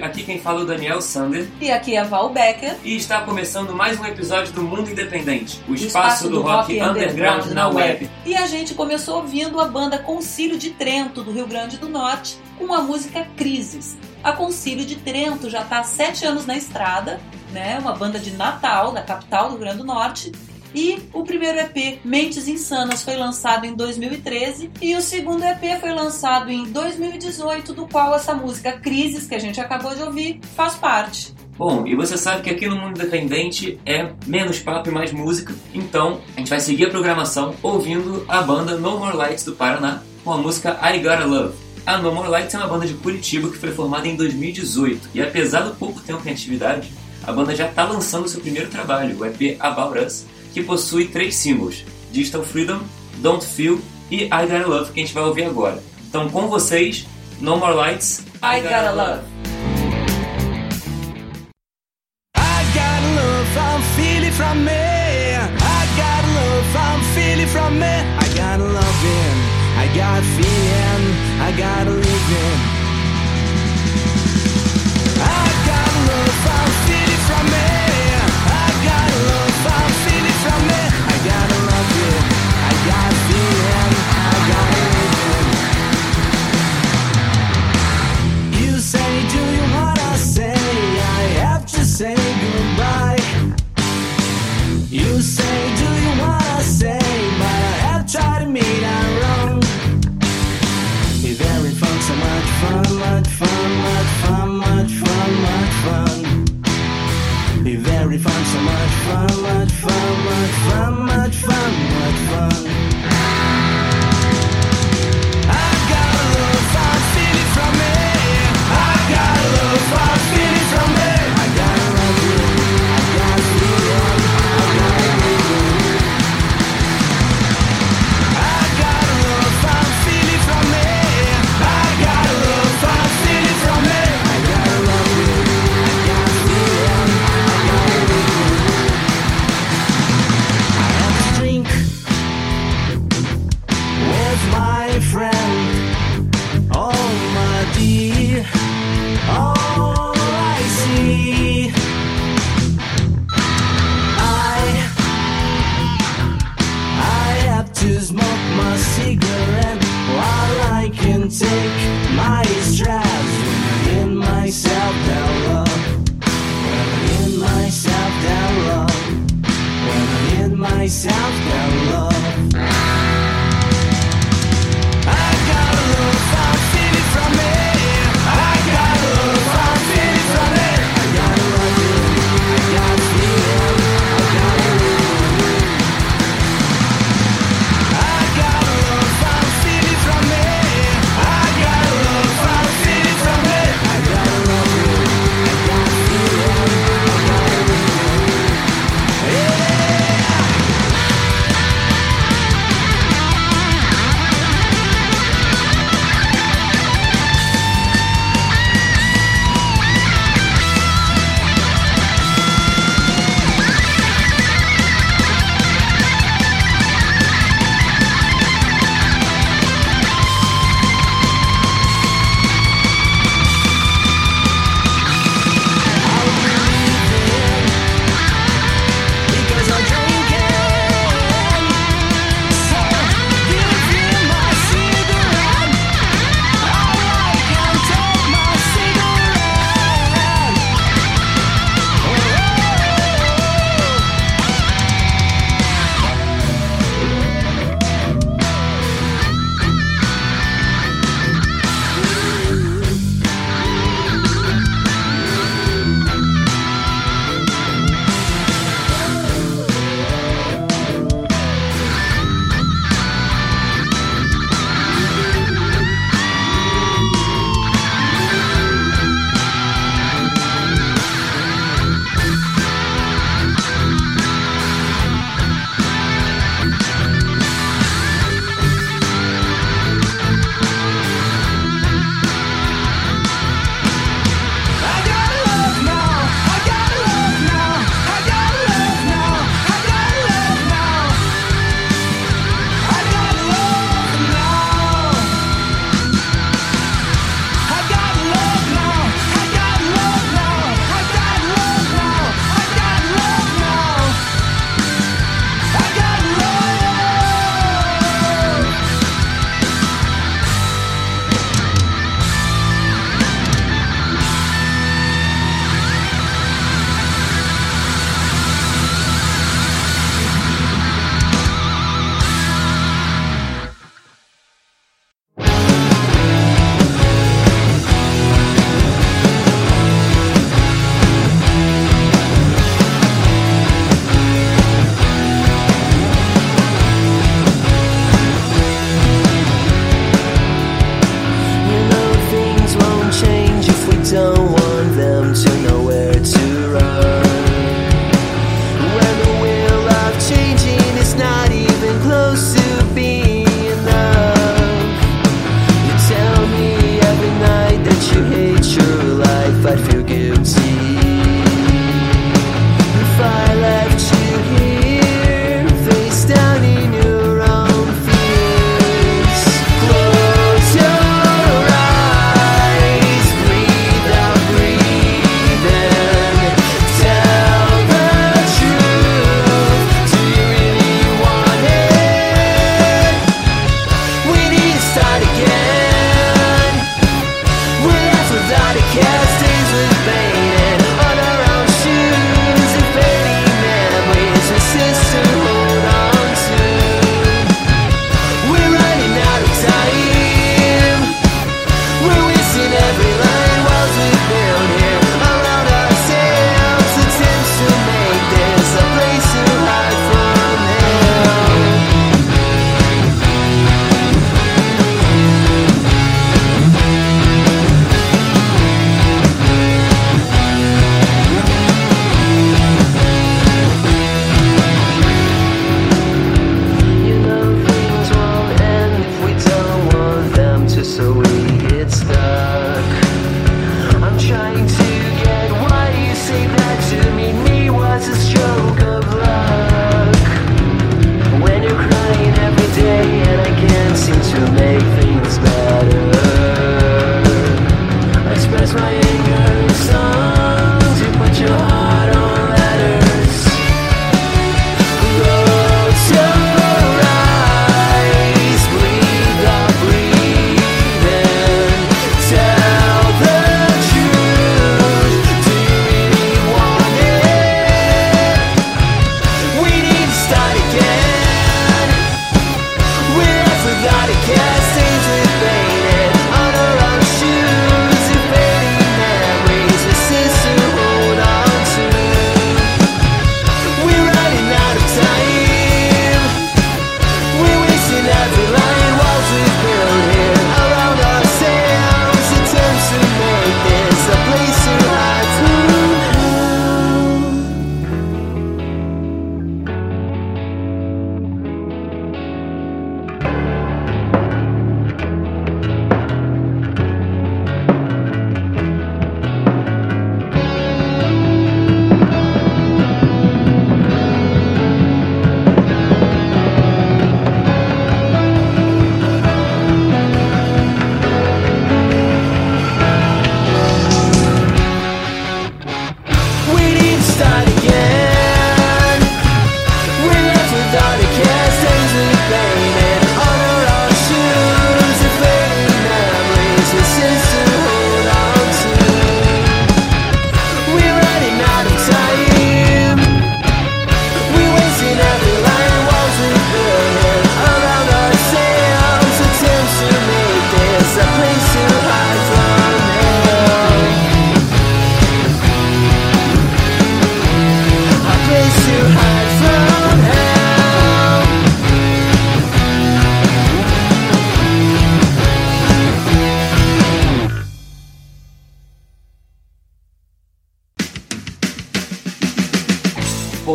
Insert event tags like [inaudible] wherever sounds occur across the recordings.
Aqui quem fala é o Daniel Sander E aqui é a Val Becker. e está começando mais um episódio do Mundo Independente, o o espaço, do, rock, underground na web. E a gente começou ouvindo a banda Concílio de Trento, do Rio Grande do Norte, com a música Crises. A Concílio de Trento já está há sete anos na estrada, né? uma banda de Natal, da capital do Rio Grande do Norte. E o primeiro EP, Mentes Insanas, foi lançado em 2013 e o segundo EP foi lançado em 2018, do qual essa música Crises, que a gente acabou de ouvir, faz parte. Bom, e você sabe que aqui no Mundo Independente é menos papo e mais música, então a gente vai seguir a programação ouvindo a banda No More Lights do Paraná com a música I Gotta Love. A No More Lights é uma banda de Curitiba que foi formada em 2018 e apesar do pouco tempo em atividade, a banda já está lançando seu primeiro trabalho, o EP About Us, que possui três singles: Digital Freedom, Don't Feel e I Gotta Love, que a gente vai ouvir agora. Então, com vocês, No More Lights, I Gotta Love.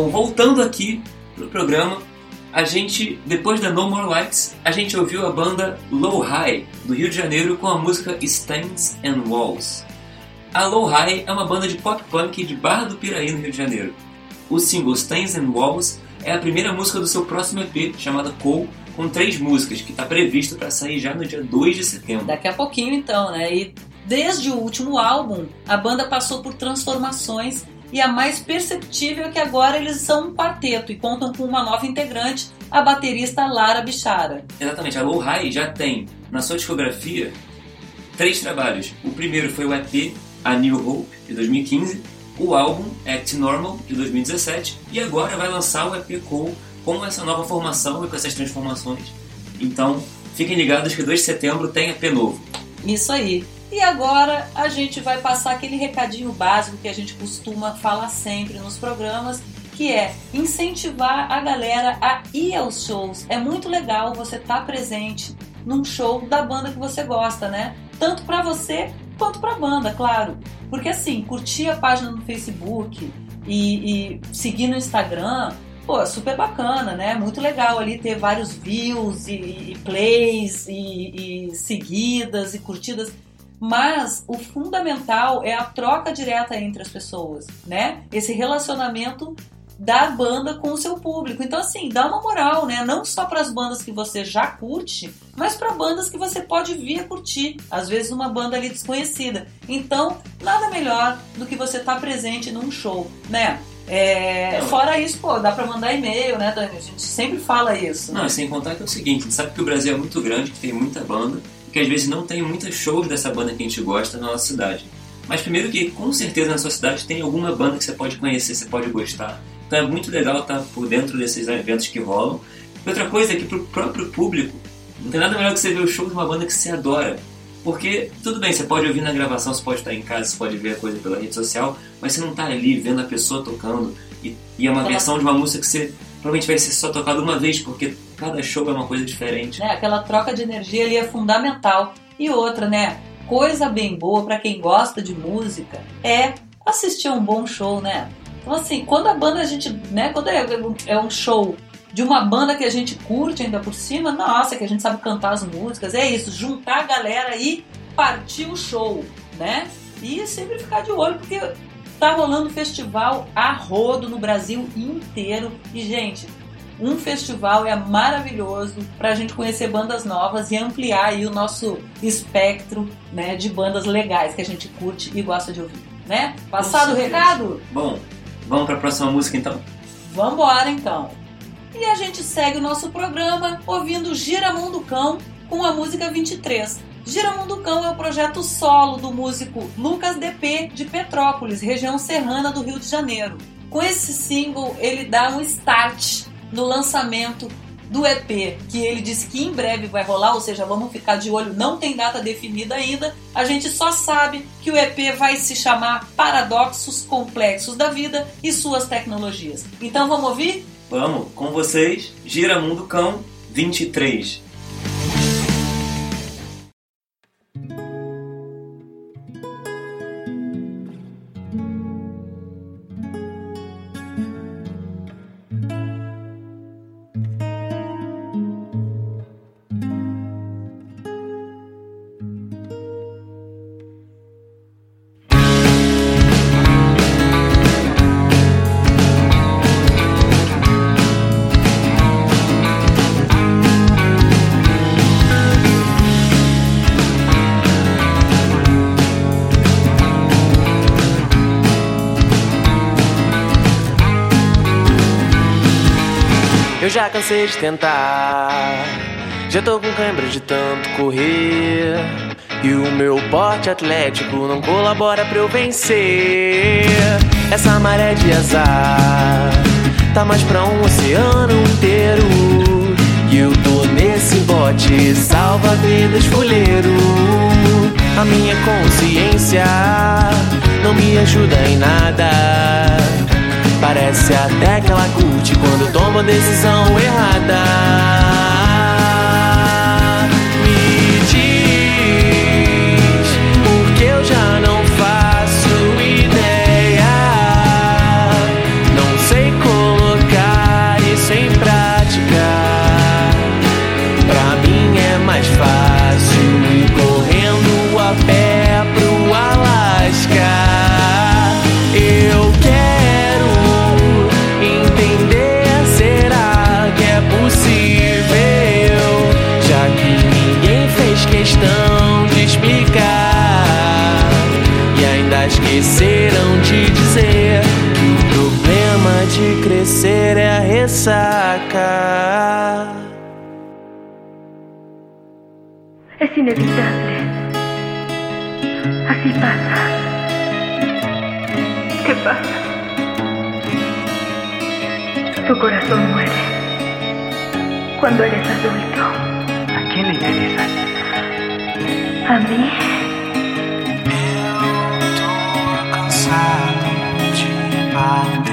Bom, voltando aqui pro programa, a gente, depois da No More Lights, a gente ouviu a banda Low High, do Rio de Janeiro, com a música Stands and Walls. A Low High é uma banda de pop punk de Barra do Piraí, no Rio de Janeiro. O single Stands and Walls é a primeira música do seu próximo EP, chamada Cool, com três músicas, que está previsto para sair já no dia 2 de setembro. Daqui a pouquinho, então, né? E desde o último álbum, a banda passou por transformações e a mais perceptível é que agora eles são um quarteto e contam com uma nova integrante, a baterista Lara Bichara. Exatamente, a Low High já tem na sua discografia três trabalhos. O primeiro foi o EP A New Hope, de 2015, o álbum Act Normal, de 2017, e agora vai lançar o EP Cool com essa nova formação e com essas transformações. Então, fiquem ligados que 2 de setembro tem EP novo. Isso aí. E agora a gente vai passar aquele recadinho básico que a gente costuma falar sempre nos programas, que é incentivar a galera a ir aos shows. É muito legal você estar presente num show da banda que você gosta, né? Tanto pra você quanto pra banda, claro. Porque assim, curtir a página no Facebook e, e seguir no Instagram, pô, é super bacana, né? Muito legal ali ter vários views e, e plays e, e seguidas e curtidas. Mas o fundamental é a troca direta entre as pessoas, né? Esse relacionamento da banda com o seu público. Então, assim, dá uma moral, né? Não só para as bandas que você já curte, mas para bandas que você pode vir a curtir. Às vezes, uma banda ali desconhecida. Então, nada melhor do que você estar presente num show, né? É, Não. fora isso, pô, dá pra mandar e-mail, né, Dani? A gente sempre fala isso. Não, né? sem contar que é o seguinte, sabe que o Brasil é muito grande, que tem muita banda, que às vezes não tem muitos shows dessa banda que a gente gosta na nossa cidade. Mas primeiro que com certeza na sua cidade tem alguma banda que você pode conhecer, você pode gostar. Então é muito legal estar por dentro desses eventos que rolam. E outra coisa é que pro próprio público, não tem nada melhor que você ver o show de uma banda que você adora. Porque, tudo bem, você pode ouvir na gravação, você pode estar em casa, você pode ver a coisa pela rede social, mas você não está ali vendo a pessoa tocando. E, e é uma versão de uma música que você provavelmente vai ser só tocada uma vez, porque cada show é uma coisa diferente. né? Aquela troca de energia ali é fundamental. E outra, né? Coisa bem boa pra quem gosta de música é assistir um bom show, né? Então assim, quando a banda a gente, né? Quando é, é um show de uma banda que a gente curte ainda por cima, nossa, que a gente sabe cantar as músicas, é isso, juntar a galera e partir o show, né? E sempre ficar de olho, porque tá rolando festival a rodo no Brasil inteiro. E, gente, um festival é maravilhoso pra gente conhecer bandas novas e ampliar aí o nosso espectro né, de bandas legais que a gente curte e gosta de ouvir, né? Passado o recado? Bom, vamos pra próxima música então? Vambora então! E a gente segue o nosso programa ouvindo Giramundo Cão com a música 23. Giramundo Cão é o projeto solo do músico Lucas DP de Petrópolis, região serrana do Rio de Janeiro. Com esse single, ele dá um start no lançamento do EP, que ele disse que em breve vai rolar, ou seja, vamos ficar de olho, não tem data definida ainda. A gente só sabe que o EP vai se chamar Paradoxos Complexos da Vida e Suas Tecnologias. Então vamos ouvir? Vamos, com vocês, Gira Mundo Cão 23. Tentar. Já tô com cãibra de tanto correr. E o meu porte atlético não colabora pra eu vencer. Essa maré de azar tá mais pra um oceano inteiro. E eu tô nesse bote, salva vidas fuleiro. A minha consciência não me ajuda em nada. Parece até que ela curte quando toma decisão errada. A. Es inevitable. Así pasa. ¿Qué pasa? Tu corazón muere cuando eres adulto. ¿A quién le interesa? A mí Eu tô cansado de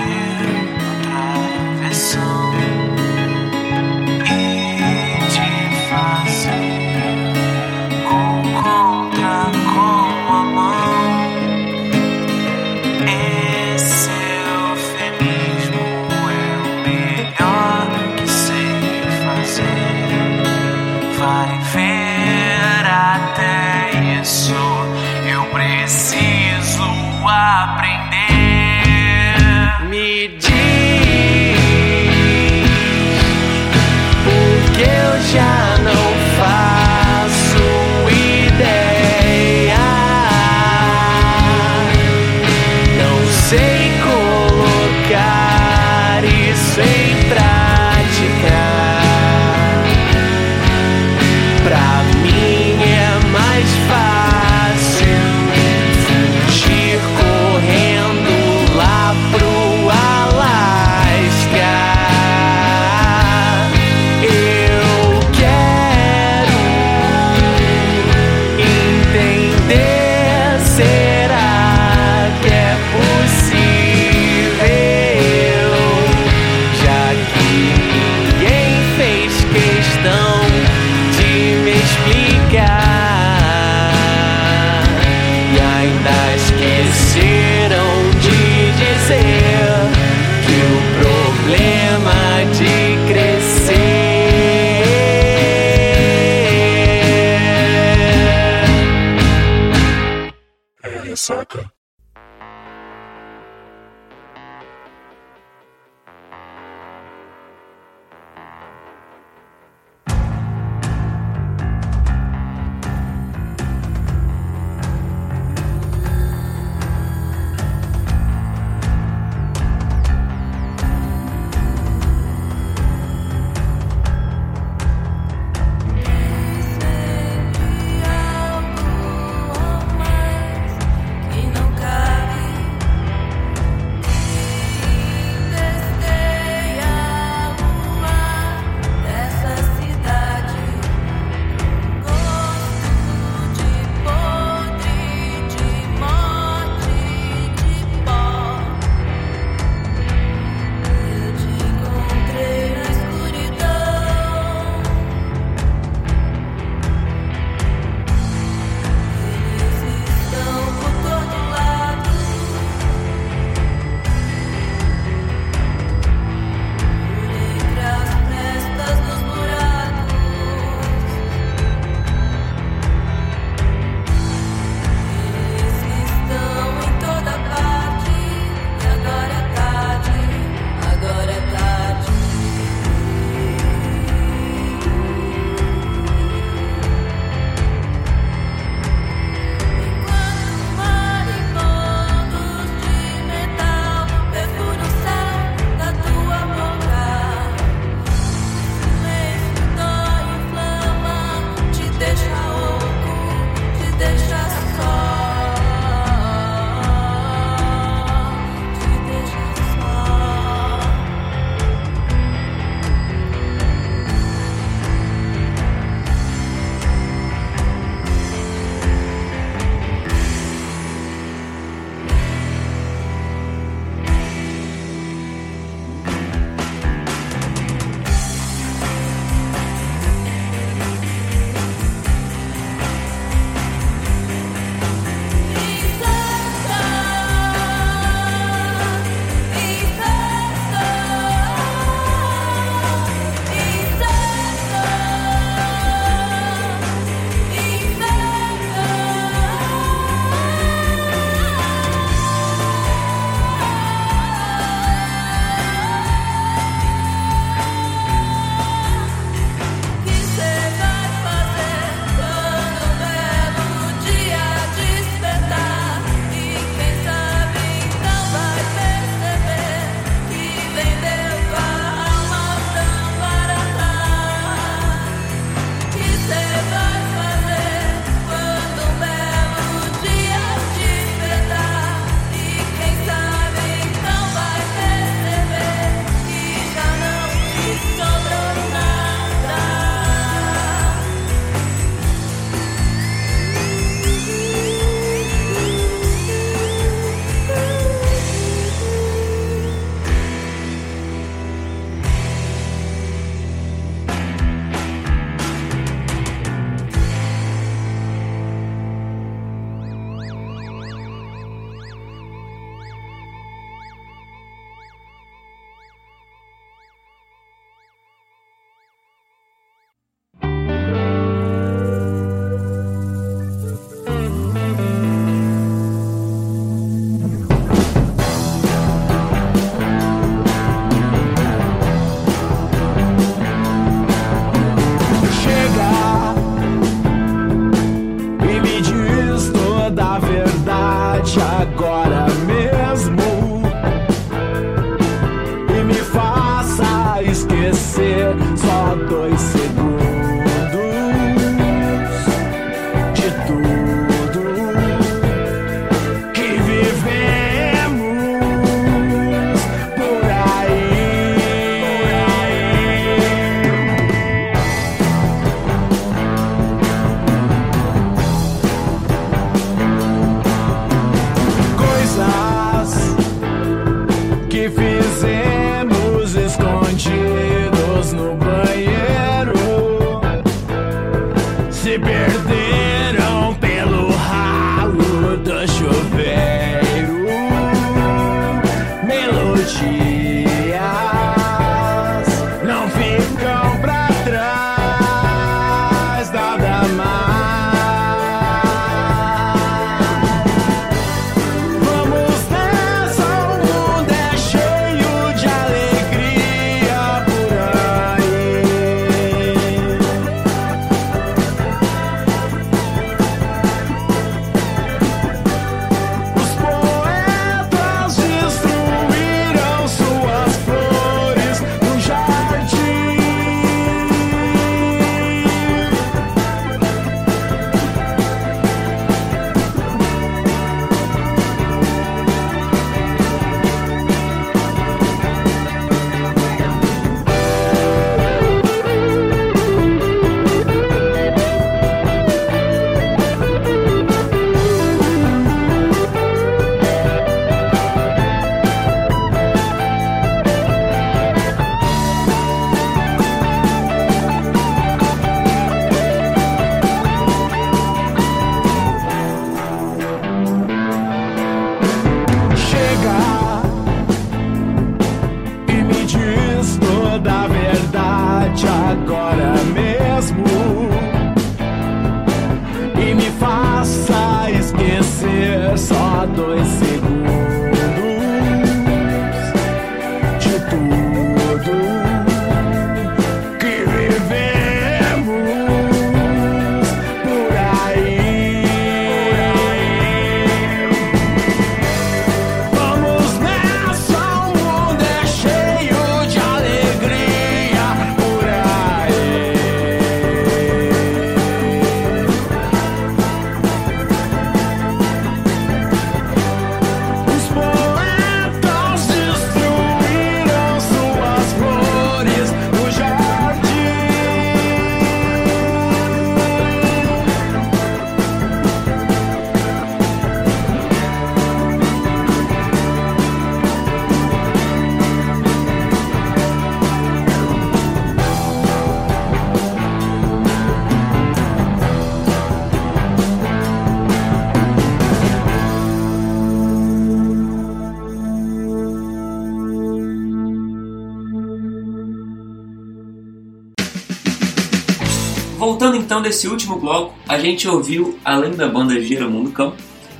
então desse último bloco, a gente ouviu, além da banda Geramundo Cão,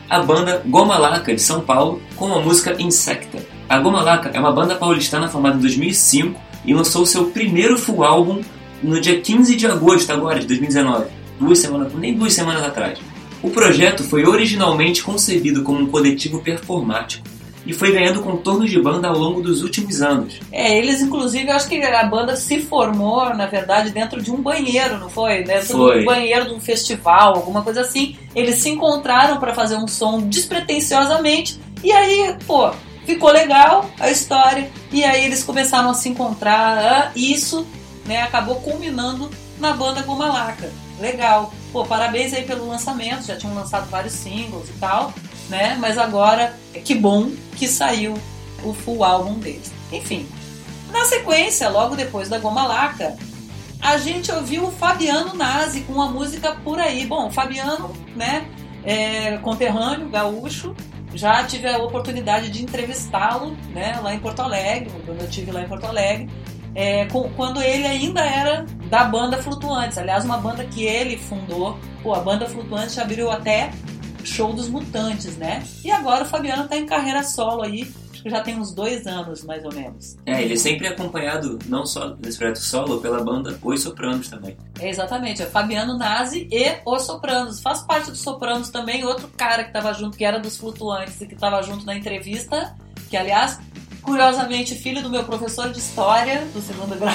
a banda Goma Laca de São Paulo com a música Insecta. A Goma Laca é uma banda paulistana formada em 2005 e lançou seu primeiro full álbum no dia 15 de agosto agora de 2019, duas semanas, nem duas semanas atrás. O projeto foi originalmente concebido como um coletivo performático e foi ganhando contornos de banda ao longo dos últimos anos. É, eles inclusive, eu acho que a banda se formou, na verdade, dentro de um banheiro, não foi? Dentro Foi. de um banheiro de um festival, alguma coisa assim. Eles se encontraram para fazer um som despretensiosamente e aí, pô, ficou legal a história e aí eles começaram a se encontrar. ah, Isso, né, acabou culminando na banda Goma Laca. Legal. Pô, parabéns aí pelo lançamento, já tinham lançado vários singles e tal, né? Mas agora, que bom que saiu o full álbum deles. Enfim, na sequência, logo depois da Goma Laca, a gente ouviu o Fabiano Nazi com a música Por Aí. Bom, Fabiano, né, é conterrâneo, gaúcho, já tive a oportunidade de entrevistá-lo, né, lá em Porto Alegre, quando eu estive lá em Porto Alegre, é, com- quando ele ainda era da banda Flutuantes. Aliás, uma banda que ele fundou. Pô, a banda Flutuantes abriu até show dos Mutantes, né? E agora o Fabiano tá em carreira solo aí, acho que já tem uns dois anos, mais ou menos. É, ele é sempre acompanhado, não só nesse projeto solo, pela banda Os Sopranos também. É, exatamente, é Fabiano Nazi e Os Sopranos. Faz parte dos Sopranos também, outro cara que tava junto, que era dos Flutuantes e que tava junto na entrevista, que aliás, curiosamente, filho do meu professor de História do segundo [laughs] grau.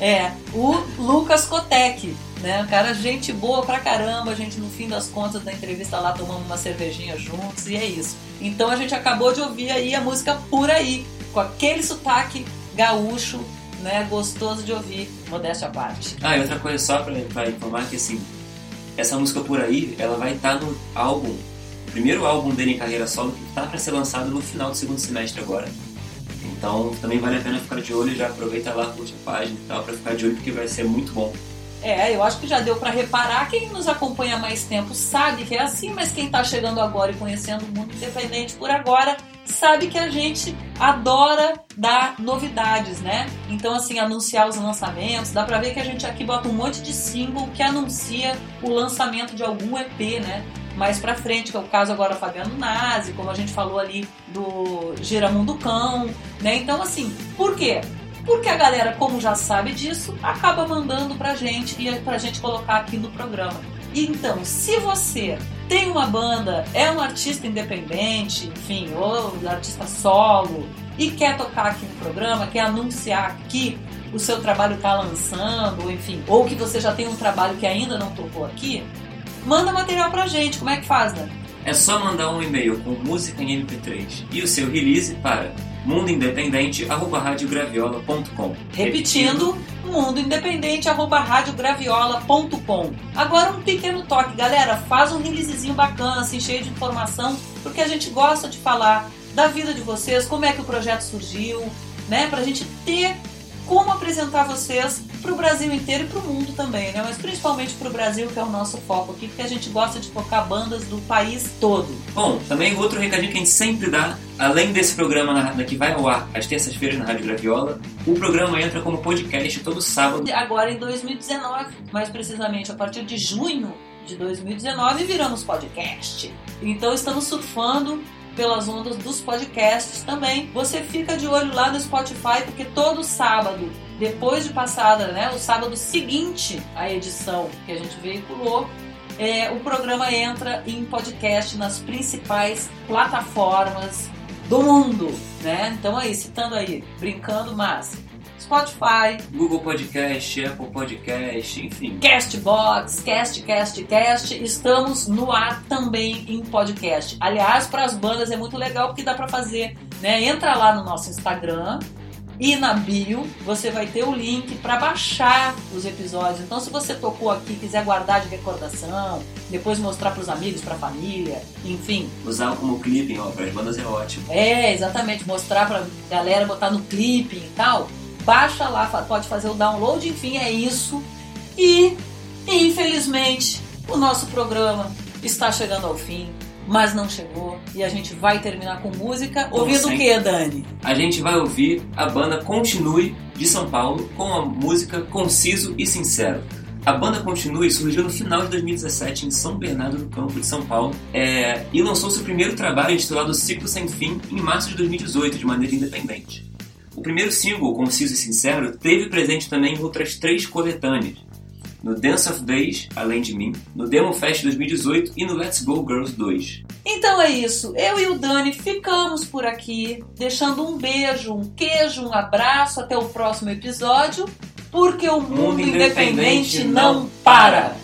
É, o Lucas Kotek, né? Um cara, gente boa pra caramba, a gente no fim das contas da entrevista lá tomamos uma cervejinha juntos e é isso. Então a gente acabou de ouvir aí a música Por Aí, com aquele sotaque gaúcho, né? Gostoso de ouvir, modéstia à parte. Ah, e outra coisa só pra, pra informar que assim, essa música por aí, ela vai estar no álbum, primeiro álbum dele em carreira solo, que tá pra ser lançado no final do segundo semestre agora. Então também vale a pena ficar de olho, já aproveita lá, curte a página e tal, pra ficar de olho, porque vai ser muito bom. É, eu acho que já deu pra reparar. Quem nos acompanha mais tempo sabe que é assim, mas quem tá chegando agora e conhecendo o mundo independente por agora sabe que a gente adora dar novidades, né? Então, assim, anunciar os lançamentos. Dá pra ver que a gente aqui bota um monte de single que anuncia o lançamento de algum EP, né? Mais pra frente, que é o caso agora Fabiano Nazi, como a gente falou ali do Giramundo Cão, né? Então, assim, por quê? Porque a galera, como já sabe disso, acaba mandando pra gente e pra gente colocar aqui no programa. Então, se você tem uma banda, é um artista independente, enfim, ou artista solo, e quer tocar aqui no programa, quer anunciar que o seu trabalho está lançando, enfim, ou que você já tem um trabalho que ainda não tocou aqui, manda material pra gente. Como é que faz, né? É só mandar um e-mail com música em MP3 e o seu release para mundoindependente.radiograviola.com Repetindo, mundoindependente@radiograviola.com. Agora um pequeno toque, galera, faz um releasezinho bacana, assim, cheio de informação, porque a gente gosta de falar da vida de vocês, como é que o projeto surgiu, né, pra gente ter como apresentar vocês pro Brasil inteiro e pro mundo também, né? Mas principalmente pro Brasil, que é o nosso foco aqui, porque a gente gosta de tocar bandas do país todo. Bom, também outro recadinho que a gente sempre dá, além desse programa na, que vai ao ar às terças-feiras na Rádio Graviola, o programa entra como podcast todo sábado. Agora em 2019, mais precisamente a partir de junho, de 2019 e viramos podcast. Então estamos surfando pelas ondas dos podcasts também. Você fica de olho lá no Spotify, porque todo sábado, depois de passada, né, o sábado seguinte à edição que a gente veiculou, é, o programa entra em podcast nas principais plataformas do mundo, né? Então aí, citando aí, brincando, mas Spotify, Google Podcast, Apple Podcast, enfim. Castbox, Cast, Cast, Cast, estamos no ar também em podcast. Aliás, para as bandas é muito legal porque dá para fazer, né? Entra lá no nosso Instagram e na bio você vai ter o link para baixar os episódios. Então, se você tocou aqui, quiser guardar de recordação, depois mostrar para os amigos, para a família, enfim, Usar como clipping, ó, para as bandas é ótimo. é, exatamente, mostrar pra galera, botar no clipe e tal. Baixa lá, pode fazer o download, enfim, é isso. E, infelizmente, o nosso programa está chegando ao fim, mas não chegou. E a gente vai terminar com música. Como Ouvindo o sempre. que, Dani? A gente vai ouvir a banda Continue de São Paulo com a música Conciso e Sincero. A banda Continue surgiu no final de 2017 em São Bernardo do Campo de São Paulo é, e lançou seu primeiro trabalho intitulado Ciclo Sem Fim em março de 2018 de maneira independente. O primeiro single, Conciso e Sincero, teve presente também em outras três coletâneas. No Dance of Days, Além de Mim, no Demo Fest 2018 e no Let's Go Girls 2. Então é isso. Eu e o Dani ficamos por aqui, deixando um beijo, um queijo, um abraço. Até o próximo episódio, porque o mundo, Mundo independente, independente não não para.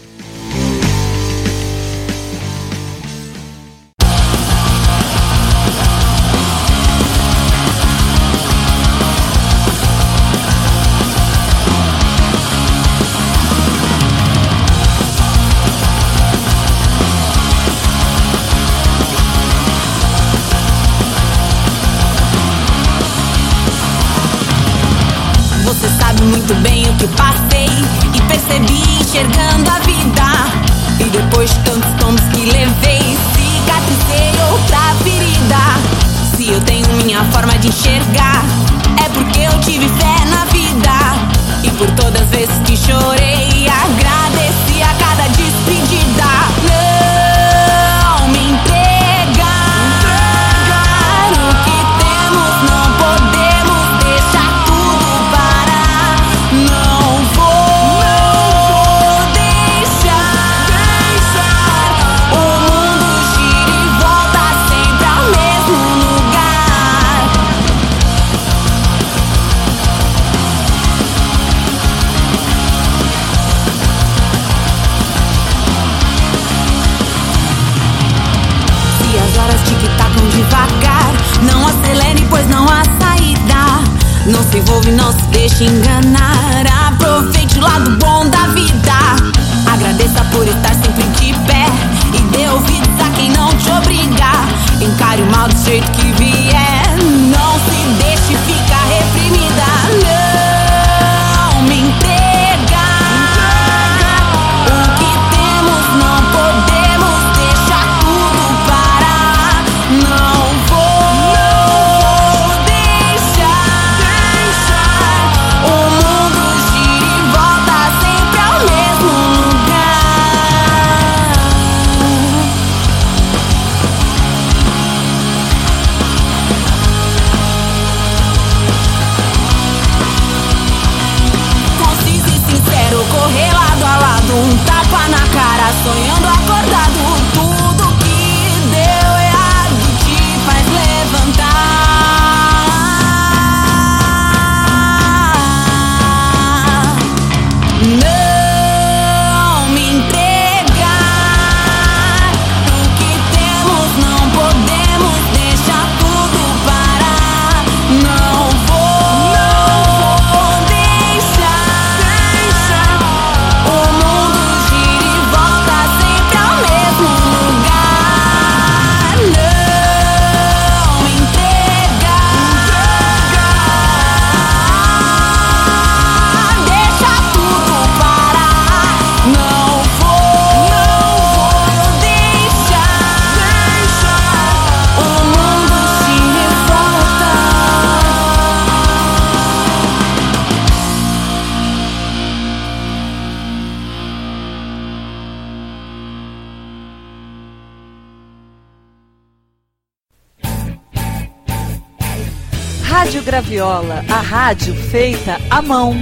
Não se deixe Graviola, a rádio feita à mão.